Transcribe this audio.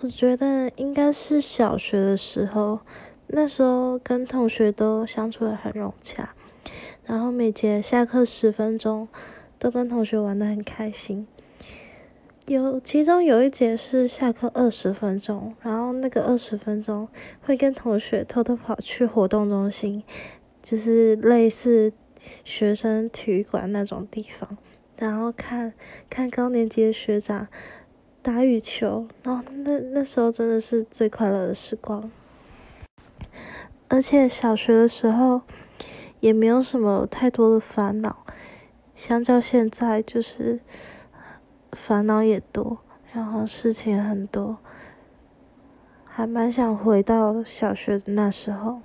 我觉得应该是小学的时候，那时候跟同学都相处的很融洽，然后每节下课十分钟都跟同学玩的很开心。有其中有一节是下课二十分钟，然后那个二十分钟会跟同学偷偷跑去活动中心，就是类似学生体育馆那种地方，然后看看高年级的学长。打羽球，然后那那时候真的是最快乐的时光，而且小学的时候也没有什么太多的烦恼，相较现在就是烦恼也多，然后事情很多，还蛮想回到小学的那时候。